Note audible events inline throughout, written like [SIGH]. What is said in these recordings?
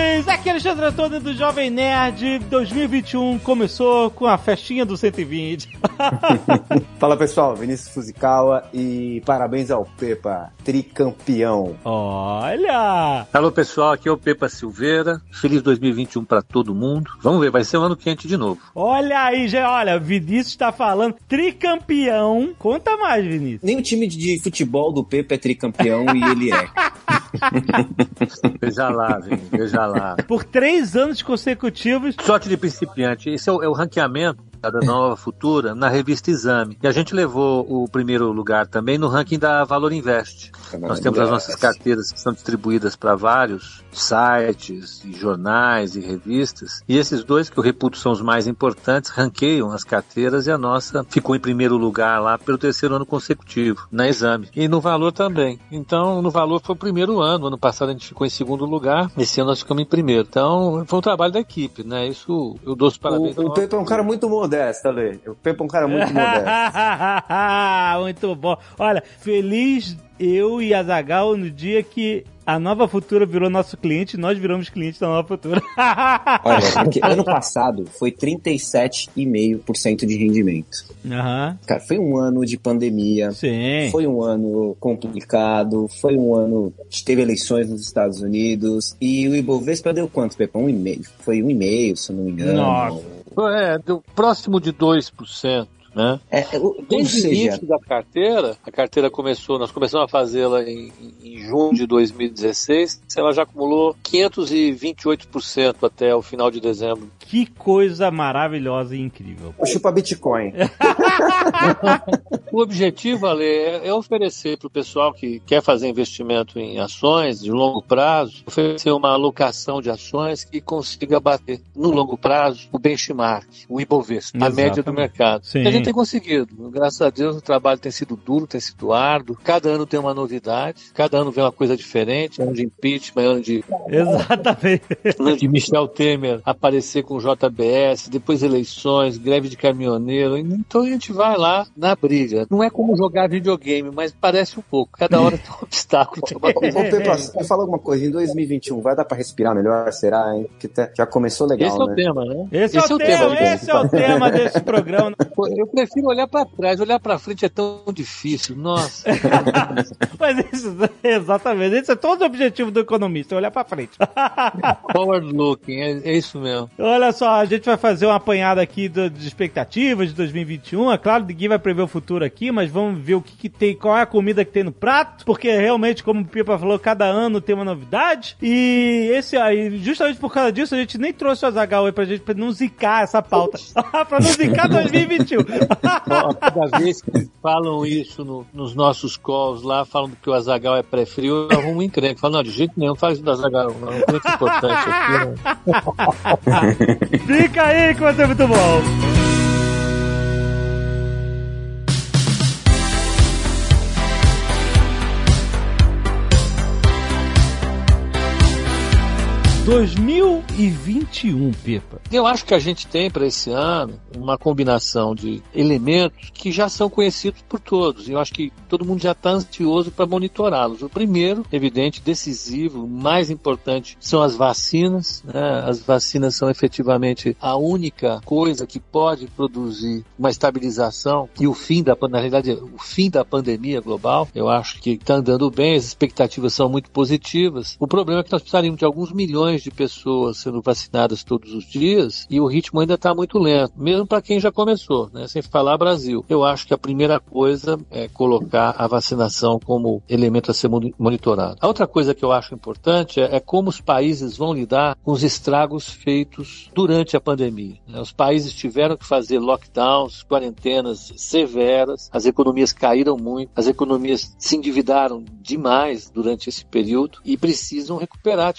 Nerds! Aqui é Alexandre Antônio do Jovem Nerd. 2021 começou com a festinha do 120. [LAUGHS] Fala pessoal, Vinícius Fuzikawa e parabéns ao Pepa, tricampeão. Olha! Alô pessoal, aqui é o Pepa Silveira. Feliz 2021 para todo mundo. Vamos ver, vai ser um ano quente de novo. Olha aí, já, olha, Vinícius está falando tricampeão. Conta mais, Vinícius. Nem o time de futebol do Pepa é tricampeão e ele é. [LAUGHS] [LAUGHS] Veja lá, veja lá. Por três anos consecutivos. Sorte de principiante. Esse é o, é o ranqueamento da Nova Futura na revista Exame. E a gente levou o primeiro lugar também no ranking da Valor Invest. Nós temos as nossas carteiras que são distribuídas para vários sites, e jornais e revistas. E esses dois que eu reputo são os mais importantes ranqueiam as carteiras e a nossa ficou em primeiro lugar lá pelo terceiro ano consecutivo na Exame. E no Valor também. Então, no Valor foi o primeiro ano. Ano passado a gente ficou em segundo lugar. Esse ano nós ficamos em primeiro. Então, foi um trabalho da equipe, né? Isso eu dou os parabéns. O, o Pepa é um cara muito modesto, Ale. O Pepa é um cara muito modesto. [LAUGHS] muito bom. Olha, feliz eu e a Zagal no dia que a Nova Futura virou nosso cliente, nós viramos clientes da Nova Futura. [LAUGHS] Olha, porque ano passado foi 37,5% de rendimento. Uhum. Cara, foi um ano de pandemia. Sim. Foi um ano complicado. Foi um ano que teve eleições nos Estados Unidos. E o Ibovespa deu quanto, Pepa? Um e meio. Foi um e meio, se eu não me engano. Nossa. É, deu próximo de 2%. Né? É, o, Desde o início da carteira, a carteira começou, nós começamos a fazê-la em, em, junho de 2016, ela já acumulou 528% até o final de dezembro. Que coisa maravilhosa e incrível. Chupa Bitcoin. [LAUGHS] o objetivo, Ale, é, é oferecer para o pessoal que quer fazer investimento em ações de longo prazo, oferecer uma alocação de ações que consiga bater no longo prazo o benchmark, o Ibovespa, a média do mercado. Sim. Tem conseguido. Graças a Deus o trabalho tem sido duro, tem sido árduo. Cada ano tem uma novidade, cada ano vem uma coisa diferente, ano de impeachment, ano de. Exatamente. [LAUGHS] Ano de Michel Temer aparecer com o JBS, depois eleições, greve de caminhoneiro. Então a gente vai lá na briga. Não é como jogar videogame, mas parece um pouco. Cada hora tem um [LAUGHS] obstáculo. Tem uma coisa. Ô, Pepa, me fala alguma coisa. Em 2021 vai dar pra respirar melhor? Será, hein? Que já começou legal. Esse é né? o tema, né? Esse, esse é, o tema, tema esse é o tema desse programa. Eu prefiro olhar para trás, olhar para frente é tão difícil. Nossa. [LAUGHS] Mas isso, exatamente, esse é todo o objetivo do economista, olhar para frente. [LAUGHS] Forward looking, é, é, isso mesmo. Olha só, a gente vai fazer uma apanhada aqui de, de expectativas de 2021. É claro, ninguém vai prever o futuro aqui, mas vamos ver o que, que, tem, qual é a comida que tem no prato, porque realmente, como o Pipa falou, cada ano tem uma novidade. E esse aí, justamente por causa disso, a gente nem trouxe o Azagal aí pra gente pra não zicar essa pauta. [LAUGHS] pra não zicar 2021. Cada vez que falam isso no, nos nossos calls lá, falam que o Azagal é pré-frio, eu arrumo um encrenque. Falam, não, de jeito nenhum, faz do Azagal, não. É muito importante aqui. Né? [LAUGHS] Fica aí que vai ser muito bom. Dois mil e vinte e um, Pepa. Eu acho que a gente tem para esse ano uma combinação de elementos que já são conhecidos por todos. Eu acho que todo mundo já está ansioso para monitorá-los. O primeiro, evidente, decisivo, mais importante, são as vacinas. Né? As vacinas são efetivamente a única coisa que pode produzir uma estabilização e o fim da, na realidade, o fim da pandemia global. Eu acho que está andando bem, as expectativas são muito positivas. O problema é que nós precisaríamos de alguns milhões de pessoas sendo vacinadas todos os dias e o ritmo ainda está muito lento, mesmo para quem já começou, né? sem falar Brasil. Eu acho que a primeira coisa é colocar a vacinação como elemento a ser monitorado. A outra coisa que eu acho importante é, é como os países vão lidar com os estragos feitos durante a pandemia. Né? Os países tiveram que fazer lockdowns, quarentenas severas, as economias caíram muito, as economias se endividaram demais durante esse período e precisam recuperar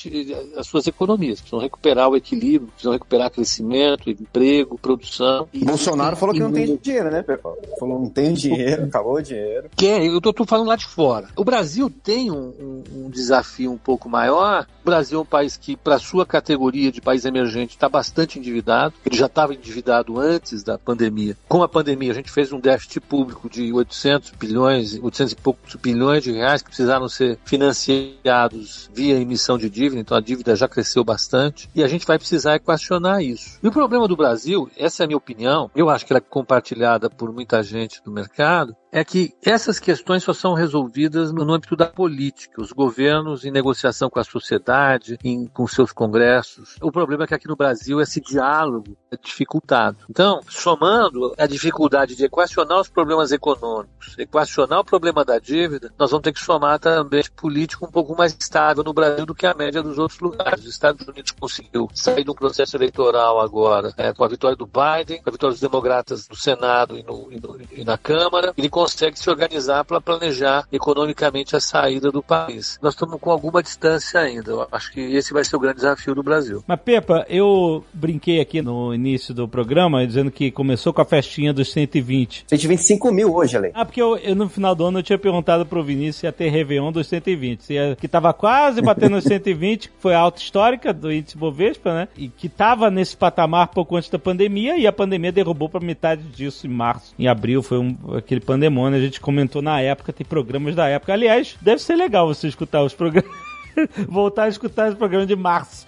as suas economias, precisam recuperar o equilíbrio, precisam recuperar crescimento, emprego, produção. E, Bolsonaro e, falou que não tem dinheiro, né, pessoal? Falou não tem dinheiro, acabou o dinheiro. Que eu tô, tô, falando lá de fora. O Brasil tem um, um, um desafio um pouco maior O Brasil é um país que, para sua categoria de país emergente, está bastante endividado. Ele já estava endividado antes da pandemia. Com a pandemia, a gente fez um déficit público de 800 bilhões, 800 e poucos bilhões de reais que precisaram ser financiados via emissão de dívida. Então a dívida já cresceu bastante e a gente vai precisar equacionar isso. E o problema do Brasil, essa é a minha opinião, eu acho que ela é compartilhada por muita gente do mercado, é que essas questões só são resolvidas no âmbito da política, os governos em negociação com a sociedade, em, com seus congressos. O problema é que aqui no Brasil esse diálogo é dificultado. Então, somando a dificuldade de equacionar os problemas econômicos, equacionar o problema da dívida, nós vamos ter que somar também político um pouco mais estável no Brasil do que a média dos outros lugares. Os Estados Unidos conseguiu sair um processo eleitoral agora é, com a vitória do Biden, com a vitória dos democratas no Senado e, no, e, no, e na Câmara. Ele consegue se organizar para planejar economicamente a saída do país. Nós estamos com alguma distância ainda. Eu acho que esse vai ser o grande desafio do Brasil. Mas, Pepa, eu brinquei aqui no início do programa dizendo que começou com a festinha dos 120. 125 mil hoje, Ale. Ah, porque eu, eu, no final do ano eu tinha perguntado pro Vinícius se ia ter Réveillon dos 120. Se ia, que tava quase batendo os [LAUGHS] 120, que foi a alta histórica do índice Bovespa, né? E que tava nesse patamar pouco antes da pandemia e a pandemia derrubou para metade disso em março. Em abril foi um, aquele pandemia a gente comentou na época, tem programas da época. Aliás, deve ser legal você escutar os programas. [LAUGHS] Voltar a escutar os programas de março.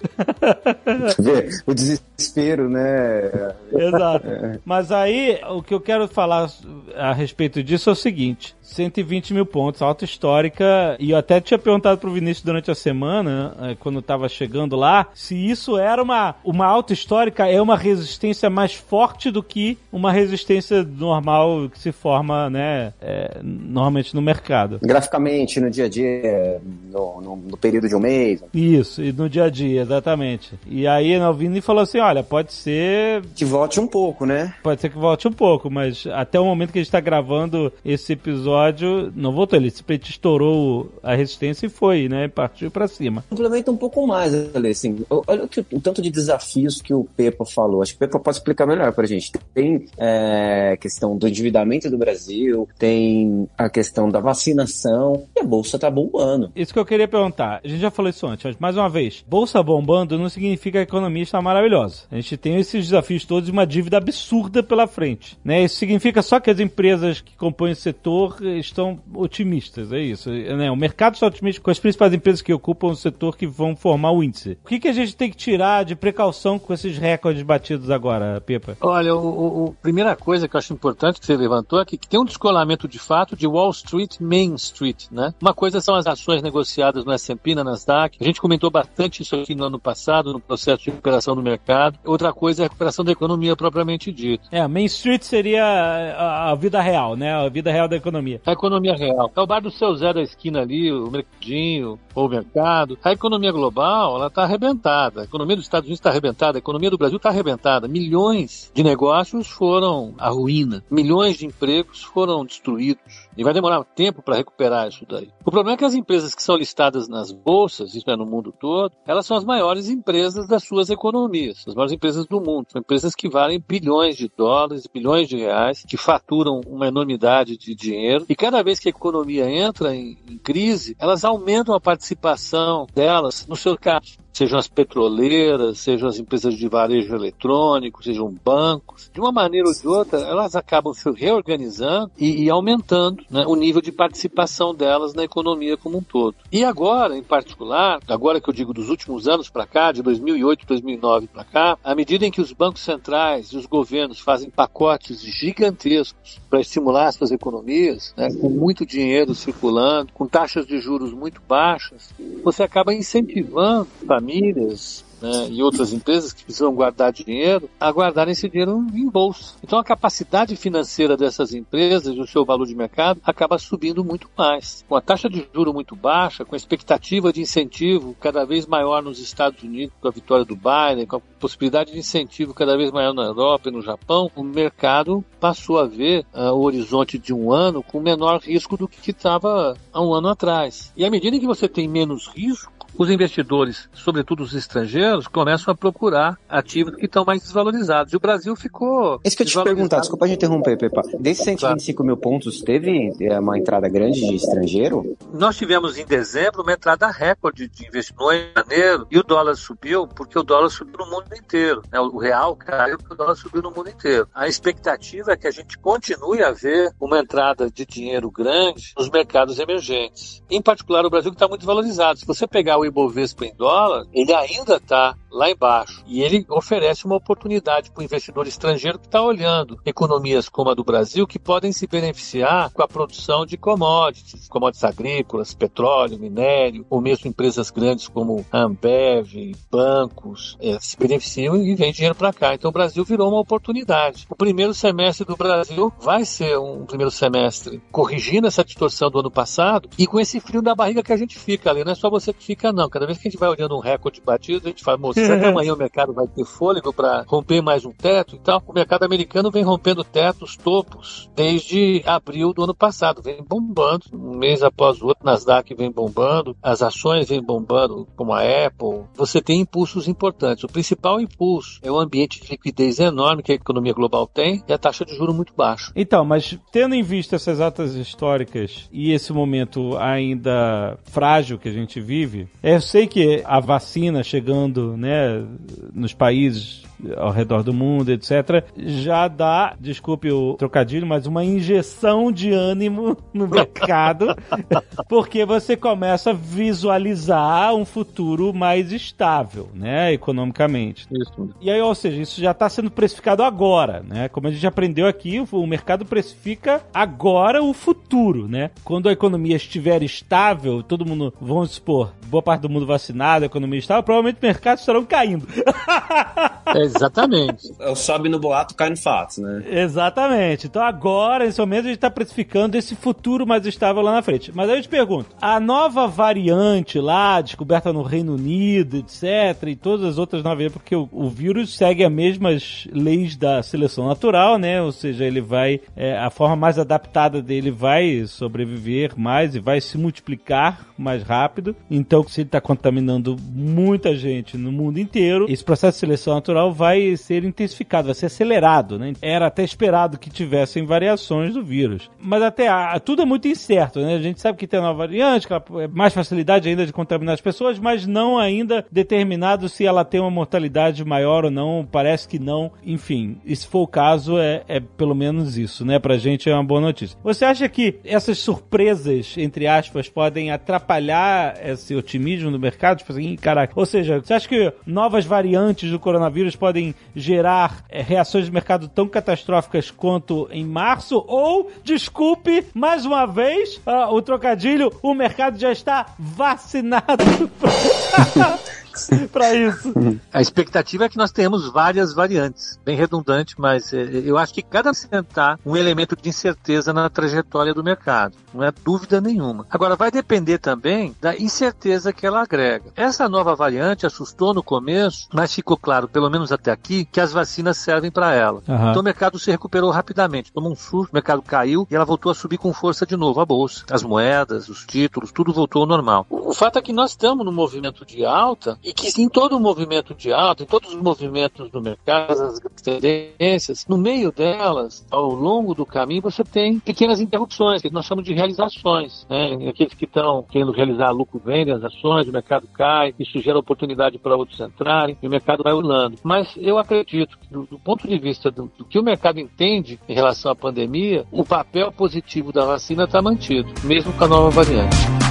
[LAUGHS] o desespero, né? Exato. Mas aí, o que eu quero falar a respeito disso é o seguinte: 120 mil pontos, alta histórica. E eu até tinha perguntado pro Vinícius durante a semana, eh, quando tava chegando lá, se isso era uma, uma alta histórica, é uma resistência mais forte do que uma resistência normal que se forma, né, é, normalmente no mercado. Graficamente, no dia a dia, no, no, no, período de um mês. Isso, e no dia a dia, exatamente. E aí o Vini falou assim: olha, pode ser. Que volte um pouco, né? Pode ser que volte um pouco, mas até o momento que a gente tá gravando esse episódio episódio não voltou, ele simplesmente estourou a resistência e foi, né? Partiu para cima. Complementa um pouco mais, Ale, assim, olha o, tanto de desafios que o Pepa falou. Acho que o Pepa pode explicar melhor pra gente. Tem é, questão do endividamento do Brasil, tem a questão da vacinação e a bolsa tá bombando. Isso que eu queria perguntar. A gente já falou isso antes, mas mais uma vez, bolsa bombando não significa que a economia está maravilhosa. A gente tem esses desafios todos e uma dívida absurda pela frente, né? Isso significa só que as empresas que compõem o setor estão otimistas, é isso. Né? O mercado está otimista com as principais empresas que ocupam o setor que vão formar o índice. O que, que a gente tem que tirar de precaução com esses recordes batidos agora, Pepa? Olha, a primeira coisa que eu acho importante que você levantou é que, que tem um descolamento de fato de Wall Street Main Street, né? Uma coisa são as ações negociadas no S&P, na Nasdaq. A gente comentou bastante isso aqui no ano passado, no processo de recuperação do mercado. Outra coisa é a recuperação da economia propriamente dita. É, Main Street seria a, a vida real, né? A vida real da economia a economia real. É o bar do seu Zé da esquina ali, o mercadinho, o mercado. A economia global, ela está arrebentada. A economia dos Estados Unidos está arrebentada, a economia do Brasil está arrebentada. Milhões de negócios foram à ruína. Milhões de empregos foram destruídos. E vai demorar tempo para recuperar isso daí. O problema é que as empresas que são listadas nas bolsas, isso é no mundo todo, elas são as maiores empresas das suas economias, as maiores empresas do mundo. São empresas que valem bilhões de dólares, bilhões de reais, que faturam uma enormidade de dinheiro. E cada vez que a economia entra em, em crise, elas aumentam a participação delas no seu caixa sejam as petroleiras, sejam as empresas de varejo eletrônico, sejam bancos, de uma maneira ou de outra, elas acabam se reorganizando e, e aumentando né, o nível de participação delas na economia como um todo. E agora, em particular, agora que eu digo dos últimos anos para cá, de 2008, 2009 para cá, à medida em que os bancos centrais e os governos fazem pacotes gigantescos para estimular suas economias, né, com muito dinheiro circulando, com taxas de juros muito baixas, você acaba incentivando famílias né, e outras empresas que precisam guardar dinheiro, a guardarem esse dinheiro em bolsa. Então a capacidade financeira dessas empresas e o seu valor de mercado acaba subindo muito mais. Com a taxa de juro muito baixa, com a expectativa de incentivo cada vez maior nos Estados Unidos, com a vitória do Biden, com a possibilidade de incentivo cada vez maior na Europa e no Japão, o mercado passou a ver uh, o horizonte de um ano com menor risco do que estava há um ano atrás. E à medida que você tem menos risco, os investidores, sobretudo os estrangeiros, começam a procurar ativos que estão mais desvalorizados. E o Brasil ficou. Isso que eu te perguntar, desculpa te interromper, Pepa. Desses 125 claro. mil pontos, teve é, uma entrada grande de estrangeiro? Nós tivemos em dezembro uma entrada recorde de investimento em janeiro e o dólar subiu porque o dólar subiu no mundo inteiro. Né? O real caiu porque o dólar subiu no mundo inteiro. A expectativa é que a gente continue a ver uma entrada de dinheiro grande nos mercados emergentes. Em particular, o Brasil que está muito valorizado. Se você pegar o Ibovespa em dólar, ele ainda está lá embaixo. E ele oferece uma oportunidade para o investidor estrangeiro que está olhando economias como a do Brasil que podem se beneficiar com a produção de commodities, commodities agrícolas, petróleo, minério, ou mesmo empresas grandes como Ambev, bancos, é, se beneficiam e vêm dinheiro para cá. Então o Brasil virou uma oportunidade. O primeiro semestre do Brasil vai ser um primeiro semestre corrigindo essa distorção do ano passado e com esse frio na barriga que a gente fica ali. Não é só você que fica, não. Cada vez que a gente vai olhando um recorde batido, a gente fala, moça, será que amanhã o mercado vai ter fôlego para romper mais um teto e tal? O mercado americano vem rompendo tetos, topos, desde abril do ano passado. Vem bombando, um mês após o outro, Nasdaq vem bombando, as ações vêm bombando, como a Apple. Você tem impulsos importantes. O principal impulso é o ambiente de liquidez enorme que a economia global tem e a taxa de juros muito baixa. Então, mas tendo em vista essas atas históricas e esse momento ainda frágil que a gente vive, eu sei que a vacina chegando, né, né, nos países ao redor do mundo, etc., já dá, desculpe o trocadilho, mas uma injeção de ânimo [LAUGHS] no mercado, [LAUGHS] porque você começa a visualizar um futuro mais estável, né, economicamente. Isso. E aí, ou seja, isso já está sendo precificado agora, né? Como a gente aprendeu aqui, o mercado precifica agora o futuro, né? Quando a economia estiver estável, todo mundo, vamos supor, boa parte do mundo vacinado, a economia estável, provavelmente mercados estarão caindo. [LAUGHS] Exatamente. É o sobe no boato, cai no fato, né? Exatamente. Então agora, nesse momento, a gente está precificando esse futuro mais estável lá na frente. Mas aí eu te pergunto, a nova variante lá, descoberta no Reino Unido, etc., e todas as outras novas, porque o, o vírus segue as mesmas leis da seleção natural, né? Ou seja, ele vai, é, a forma mais adaptada dele vai sobreviver mais e vai se multiplicar mais rápido. Então, se ele está contaminando muita gente no mundo inteiro, esse processo de seleção natural vai ser intensificado, vai ser acelerado, né? Era até esperado que tivessem variações do vírus. Mas até a, tudo é muito incerto, né? A gente sabe que tem uma variante, que é mais facilidade ainda de contaminar as pessoas, mas não ainda determinado se ela tem uma mortalidade maior ou não, parece que não. Enfim, se for o caso, é, é pelo menos isso, né? Pra gente é uma boa notícia. Você acha que essas surpresas, entre aspas, podem atrapalhar esse otimismo do mercado? Tipo assim, caraca. Ou seja, você acha que novas variantes do coronavírus podem gerar é, reações de mercado tão catastróficas quanto em março, ou, desculpe, mais uma vez, uh, o trocadilho, o mercado já está vacinado. [LAUGHS] [LAUGHS] [LAUGHS] para isso. A expectativa é que nós tenhamos várias variantes. Bem redundante, mas é, eu acho que cada sentar um elemento de incerteza na trajetória do mercado. Não é dúvida nenhuma. Agora, vai depender também da incerteza que ela agrega. Essa nova variante assustou no começo, mas ficou claro, pelo menos até aqui, que as vacinas servem para ela. Uhum. Então o mercado se recuperou rapidamente. Tomou um susto, o mercado caiu e ela voltou a subir com força de novo. A bolsa, as moedas, os títulos, tudo voltou ao normal. O fato é que nós estamos no movimento de alta e que em todo o movimento de alta, em todos os movimentos do mercado, as tendências, no meio delas, ao longo do caminho, você tem pequenas interrupções, que nós chamamos de realizações. Né? Aqueles que estão querendo realizar lucro vendem as ações, o mercado cai, isso gera oportunidade para outros entrarem, e o mercado vai ulando. Mas eu acredito que, do, do ponto de vista do, do, que o mercado entende em relação à pandemia, o papel positivo da vacina está mantido, mesmo com a nova variante.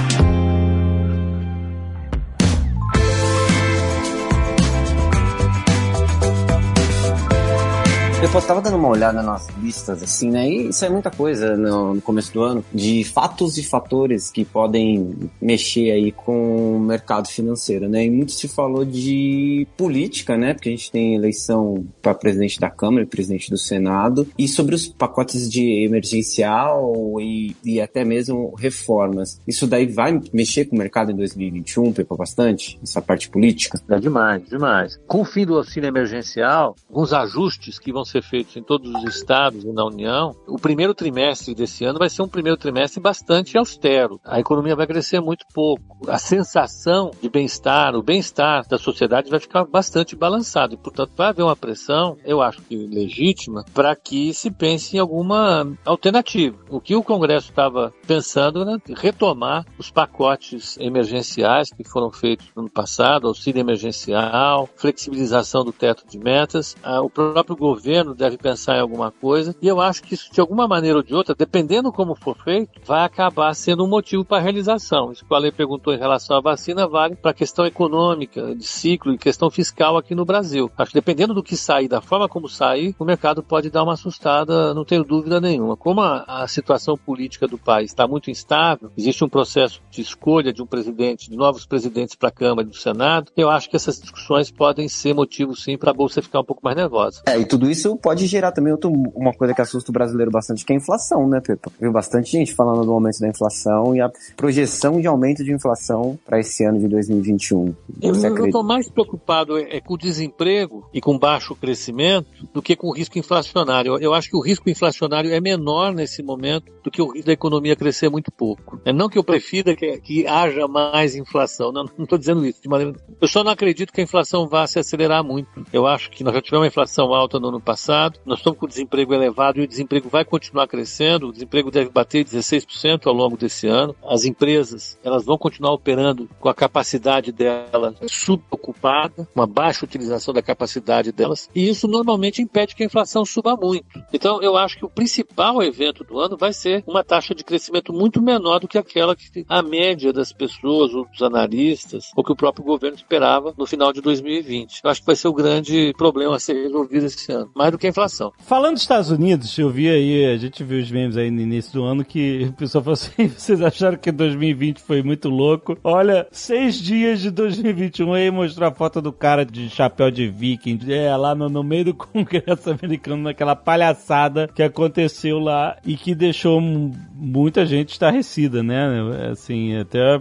Eu tava dando uma olhada nas listas, assim, né? E isso é muita coisa no, no, começo do ano, de fatos e fatores que podem mexer aí com o mercado financeiro, né? E muito se falou de política, né? Porque a gente tem eleição para presidente da Câmara e presidente do Senado, e sobre os pacotes de emergencial e, e até mesmo reformas. Isso daí vai mexer com o mercado em 2021, Pepa, bastante? Essa parte política? É demais, demais. Com o fim do auxílio emergencial, alguns ajustes que vão ser ser feitos em todos os estados e na União, o primeiro trimestre desse ano vai ser um primeiro trimestre bastante austero. A economia vai crescer muito pouco. A sensação de bem-estar, o bem-estar da sociedade vai ficar bastante balançado. E, portanto, vai haver uma pressão, eu acho que legítima, para que se pense em alguma alternativa. O que o Congresso estava pensando era retomar os pacotes emergenciais que foram feitos no ano passado, auxílio emergencial, flexibilização do teto de metas. Ah, o próprio governo deve pensar em alguma coisa. E eu acho que isso, de alguma maneira ou de outra, dependendo como for feito, vai acabar sendo um motivo para a realização. Isso que o Ale perguntou em relação à vacina vale para a questão econômica, de ciclo e questão fiscal aqui no Brasil. Acho que dependendo do que sair, da forma como sair, o mercado pode dar uma assustada, não tenho dúvida nenhuma. Como a, a situação política do país está muito instável, existe um processo de escolha de um presidente, de novos presidentes para a Câmara e do Senado, eu acho que essas discussões podem ser motivo sim para a Bolsa ficar um pouco mais nervosa. É, e tudo isso pode gerar também outro, uma coisa que assusta o brasileiro bastante, que é a inflação, né, Pepa? Viu bastante gente falando do aumento da inflação e a projeção de aumento de inflação para esse ano de 2021. Eu estou mais preocupado é, é, com o desemprego e com baixo crescimento do que com o risco inflacionário. Eu, eu acho que o risco inflacionário é menor nesse momento do que o risco da economia crescer muito pouco. É não que eu prefira que, que haja mais inflação, não estou dizendo isso de maneira. Eu só não acredito que a inflação vá se acelerar muito. Eu acho que nós já tivemos uma inflação alta no ano passado, nós estamos com desemprego elevado e o desemprego vai continuar crescendo. O desemprego deve bater 16% ao longo desse ano. As empresas elas vão continuar operando com a capacidade delas subocupada, uma baixa utilização da capacidade delas, e isso normalmente impede que a inflação suba muito. Então, eu acho que o principal evento do ano vai ser uma taxa de crescimento muito menor do que aquela que a média das pessoas, ou dos analistas, ou que o próprio governo esperava no final de 2020. Eu acho que vai ser o grande problema a ser resolvido esse ano, mais do que a inflação. Falando dos Estados Unidos, eu vi aí, a gente viu os memes aí no início do ano que o pessoal falou assim: [LAUGHS] vocês acharam que 2020 foi muito louco? Olha, seis dias de 2021 aí mostrou a foto do cara de chapéu de viking, é, lá no, no meio do [LAUGHS] Congresso americano, naquela palhaçada que aconteceu lá e que deixou muita gente estarrecida, né? Assim, até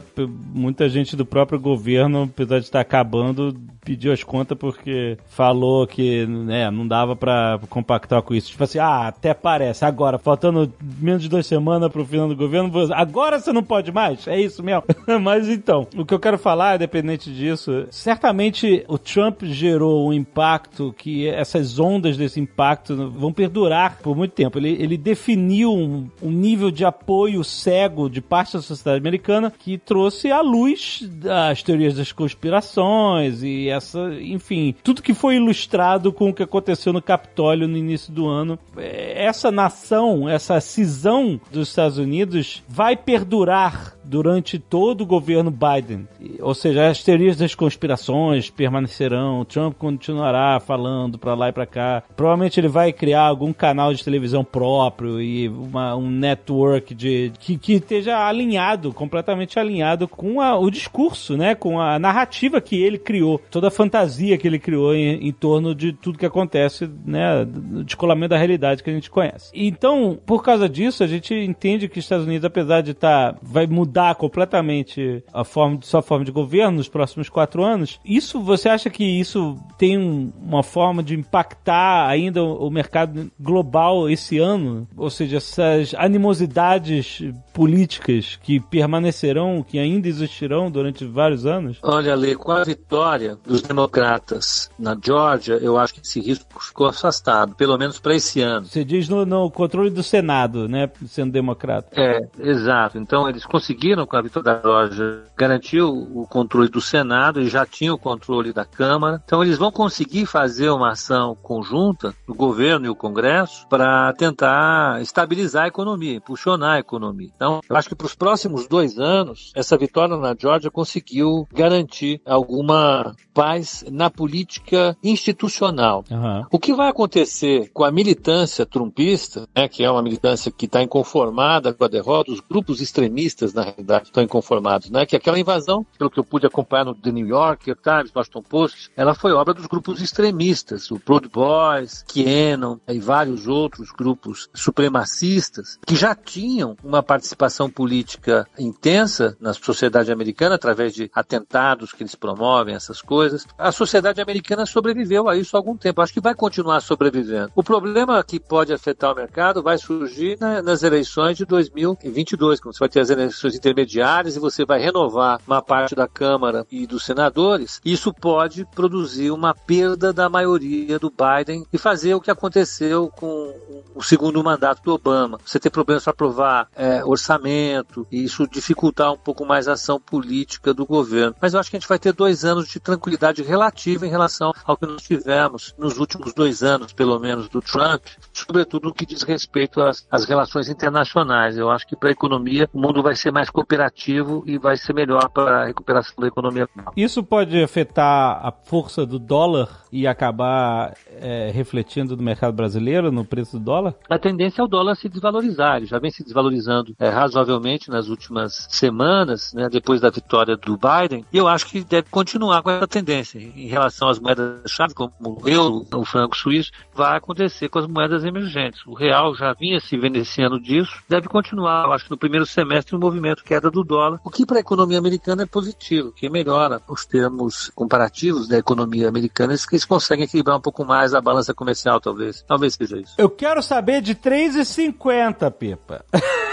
muita gente do próprio governo, apesar de estar acabando, pediu as contas porque falou que né, não dava para compactar com isso. Tipo assim, ah, até parece. Agora, faltando menos de duas semanas pro final do governo, agora você não pode mais? É isso mesmo? [LAUGHS] Mas então, o que eu quero falar, independente disso, certamente o Trump gerou um impacto que essas ondas desse impacto vão perdurar por muito tempo. Ele, ele definiu um, um nível de apoio cego de parte da sociedade americana que trouxe à luz as teorias das conspirações e essa, enfim, tudo que foi ilustrado com o que aconteceu no Capitólio no início do ano. Essa nação, essa cisão dos Estados Unidos vai perdurar durante todo o governo Biden. Ou seja, as teorias das conspirações permanecerão, Trump continuará falando para lá e para cá. Provavelmente ele vai criar algum canal de televisão próprio e uma, um network de que, que esteja alinhado, completamente alinhado com a, o discurso, né, com a narrativa que ele criou, toda a fantasia que ele criou em, em torno de tudo que acontece, né, do descolamento da realidade que a gente conhece. Então, por causa disso, a gente entende que os Estados Unidos, apesar de estar, tá, vai mudar mudar completamente a forma de, sua forma de governo nos próximos quatro anos, isso você acha que isso tem um, uma forma de impactar ainda o, o mercado global esse ano? Ou seja, essas animosidades políticas que permanecerão, que ainda existirão durante vários anos? Olha, Lê, com a vitória dos democratas na Georgia, eu acho que esse risco ficou afastado, pelo menos para esse ano. Você diz no, no controle do Senado, né, sendo democrata. É, exato. Então eles conseguiram conseguiram, com a vitória da loja, garantir o controle do Senado e já tinham o controle da Câmara. Então, eles vão conseguir fazer uma ação conjunta, o governo e o Congresso, para tentar estabilizar a economia, impulsionar a economia. Então, eu acho que para os próximos dois anos, essa vitória na Georgia conseguiu garantir alguma paz na política institucional. Uhum. O que vai acontecer com a militância trumpista, né, que é uma militância que está inconformada com a derrota, os grupos extremistas na realidade, estão inconformados, né? Que aquela invasão, pelo que eu pude acompanhar no The New Yorker Times, Washington Post, ela foi obra dos grupos extremistas, o Proud Boys, QAnon e vários outros grupos supremacistas que já tinham uma participação política intensa na sociedade americana através de atentados que eles promovem, essas coisas. A sociedade americana sobreviveu a isso há algum tempo. Acho que vai continuar sobrevivendo. O problema que pode afetar o mercado vai surgir nas eleições de 2022, quando você vai ter as eleições intermediárias e você vai renovar uma parte da Câmara e dos senadores. Isso pode produzir uma perda da maioria do Biden e fazer o que aconteceu com o segundo mandato do Obama. Você ter problemas para aprovar é, orçamento e isso dificultar um pouco mais a ação política do governo. Mas eu acho que a gente vai ter dois anos de tranquilidade relativa em relação ao que nós tivemos nos últimos dois anos, pelo menos, do Trump, sobretudo no que diz respeito às, às relações internacionais. Eu acho que para a economia o mundo vai ser mais cooperativo e vai ser melhor para a recuperação da economia. Isso pode afetar a força do dólar e acabar é, refletindo no mercado brasileiro, no preço do dólar? A tendência é o dólar se desvalorizar. Ele já vem se desvalorizando é, razoavelmente nas últimas semanas, né, depois da vitória do Biden. E eu acho que deve continuar com essa tendência em relação às moedas-chave, como o euro, o franco suíço, vai acontecer com as moedas emergentes. O real já vinha se beneficiando disso, deve continuar. Eu acho que no primeiro semestre o movimento queda do dólar, o que para a economia americana é positivo, que melhora os termos comparativos da economia americana, que eles conseguem equilibrar um pouco mais a balança comercial, talvez. Talvez seja isso. Eu quero saber de 3,50, Pipa. [LAUGHS]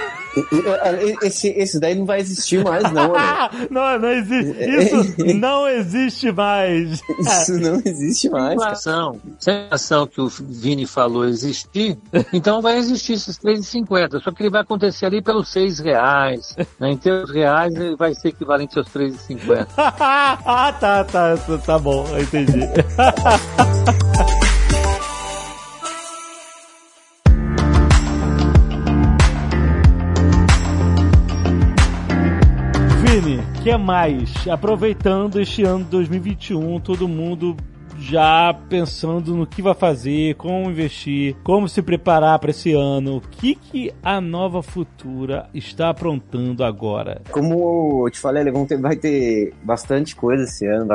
Esse, esse daí não vai existir mais, não, [LAUGHS] né? não, não existe. Isso [LAUGHS] não existe mais. Isso não existe mais. Ação, se a ação que o Vini falou existir, então vai existir esses 3,50. Só que ele vai acontecer ali pelos 6 reais. Né? Em termos reais, ele vai ser equivalente aos 3,50. [LAUGHS] ah, tá, tá, tá bom, eu entendi. Que mais? Aproveitando este ano 2021, todo mundo já pensando no que vai fazer, como investir, como se preparar para esse ano. O que, que a nova Futura está aprontando agora? Como eu te falei, vai ter bastante coisa esse ano,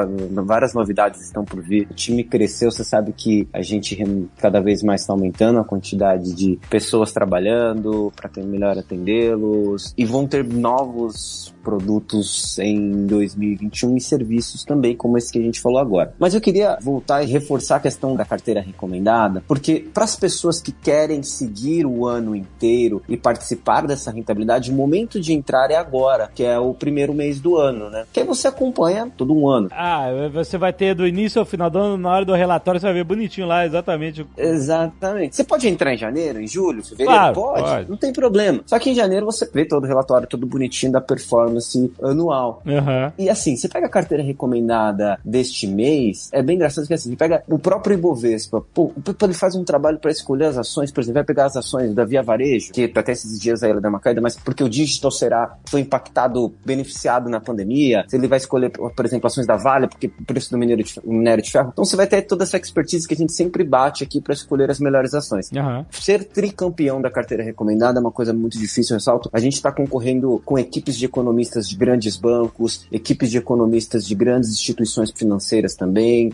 várias novidades estão por vir. O time cresceu, você sabe que a gente cada vez mais está aumentando a quantidade de pessoas trabalhando para melhor atendê-los e vão ter novos produtos em 2021 e serviços também, como esse que a gente falou agora. Mas eu queria e reforçar a questão da carteira recomendada, porque para as pessoas que querem seguir o ano inteiro e participar dessa rentabilidade, o momento de entrar é agora, que é o primeiro mês do ano, né? Que aí você acompanha todo um ano. Ah, você vai ter do início ao final do ano, na hora do relatório, você vai ver bonitinho lá exatamente. Exatamente. Você pode entrar em janeiro, em julho, fevereiro? Claro, pode, pode, não tem problema. Só que em janeiro você vê todo o relatório, todo bonitinho da performance anual. Uhum. E assim, você pega a carteira recomendada deste mês, é bem engraçado que assim, você pega o próprio Ibovespa, pô, ele faz um trabalho para escolher as ações, por exemplo, vai pegar as ações da Via Varejo, que até esses dias aí ela deu uma caída, mas porque o digital será, foi impactado, beneficiado na pandemia, se ele vai escolher, por exemplo, ações da Vale, porque o preço do minério de, minério de ferro, então você vai ter toda essa expertise que a gente sempre bate aqui para escolher as melhores ações. Uhum. Ser tricampeão da carteira recomendada é uma coisa muito difícil, eu ressalto. A gente está concorrendo com equipes de economistas de grandes bancos, equipes de economistas de grandes instituições financeiras também,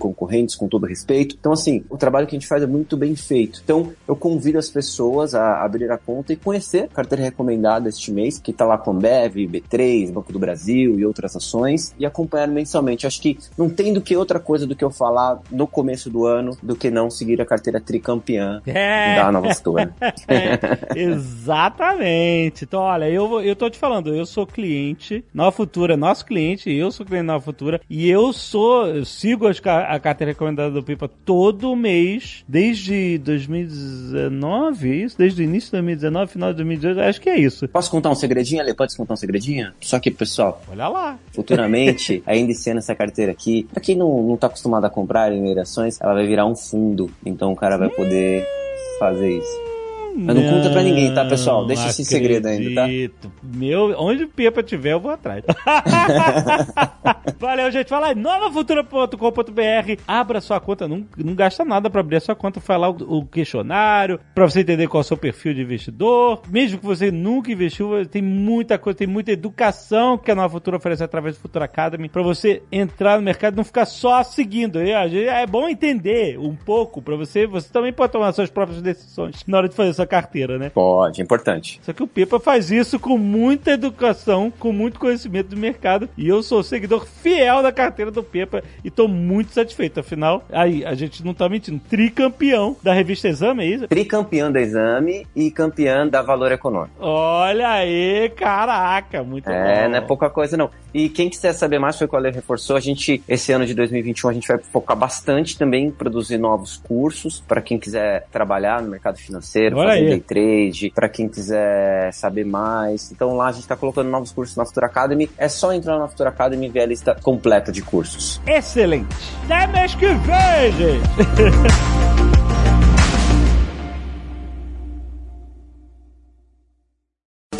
com todo respeito. Então, assim, o trabalho que a gente faz é muito bem feito. Então, eu convido as pessoas a abrir a conta e conhecer a carteira recomendada este mês, que está lá com Bev, B3, Banco do Brasil e outras ações, e acompanhar mensalmente. Acho que não tem do que outra coisa do que eu falar no começo do ano do que não seguir a carteira tricampeã é. da Nova Futura. [LAUGHS] é. Exatamente. Então, olha, eu, eu tô te falando, eu sou cliente Nova Futura nosso cliente, eu sou cliente da Nova Futura, e eu sou, eu sigo a carteira recomendada do Pipa todo mês, desde 2019, é isso? Desde o início de 2019, final de 2018, acho que é isso. Posso contar um segredinho, Ale? Pode contar um segredinho? Só que, pessoal... Olha lá. Futuramente, [LAUGHS] ainda esse ano essa carteira aqui, pra quem não, não tá acostumado a comprar em ações, ela vai virar um fundo, então o cara vai poder fazer isso. Mas não conta pra ninguém, tá, pessoal? Deixa esse segredo ainda, tá? Meu, onde o Pepa tiver, eu vou atrás. [LAUGHS] Valeu, gente. Fala aí, novafutura.com.br. Abra sua conta, não, não gasta nada pra abrir a sua conta. Faz lá o, o questionário, pra você entender qual é o seu perfil de investidor. Mesmo que você nunca investiu, tem muita coisa, tem muita educação que a Nova Futura oferece através do Futura Academy pra você entrar no mercado e não ficar só seguindo. É bom entender um pouco pra você. Você também pode tomar suas próprias decisões na hora de fazer sua carteira, né? Pode, é importante. Só que o Pipa faz isso com muita educação, com muito conhecimento do mercado. E eu sou seguidor fiel da carteira do Pepa e tô muito satisfeito. Afinal, aí, a gente não tá mentindo. Tricampeão da revista Exame, é isso? Tricampeão da Exame e campeão da Valor Econômico. Olha aí, caraca, muito é, bom. É, não é pouca coisa não. E quem quiser saber mais, foi o que o Ale reforçou, a gente, esse ano de 2021, a gente vai focar bastante também em produzir novos cursos para quem quiser trabalhar no mercado financeiro, Olha fazer aí. day trade, para quem quiser saber mais. Então lá a gente está colocando novos cursos na Futura Academy. É só entrar na Futura Academy e ver a lista completa de cursos. Excelente! Até mês que vem, gente! [LAUGHS]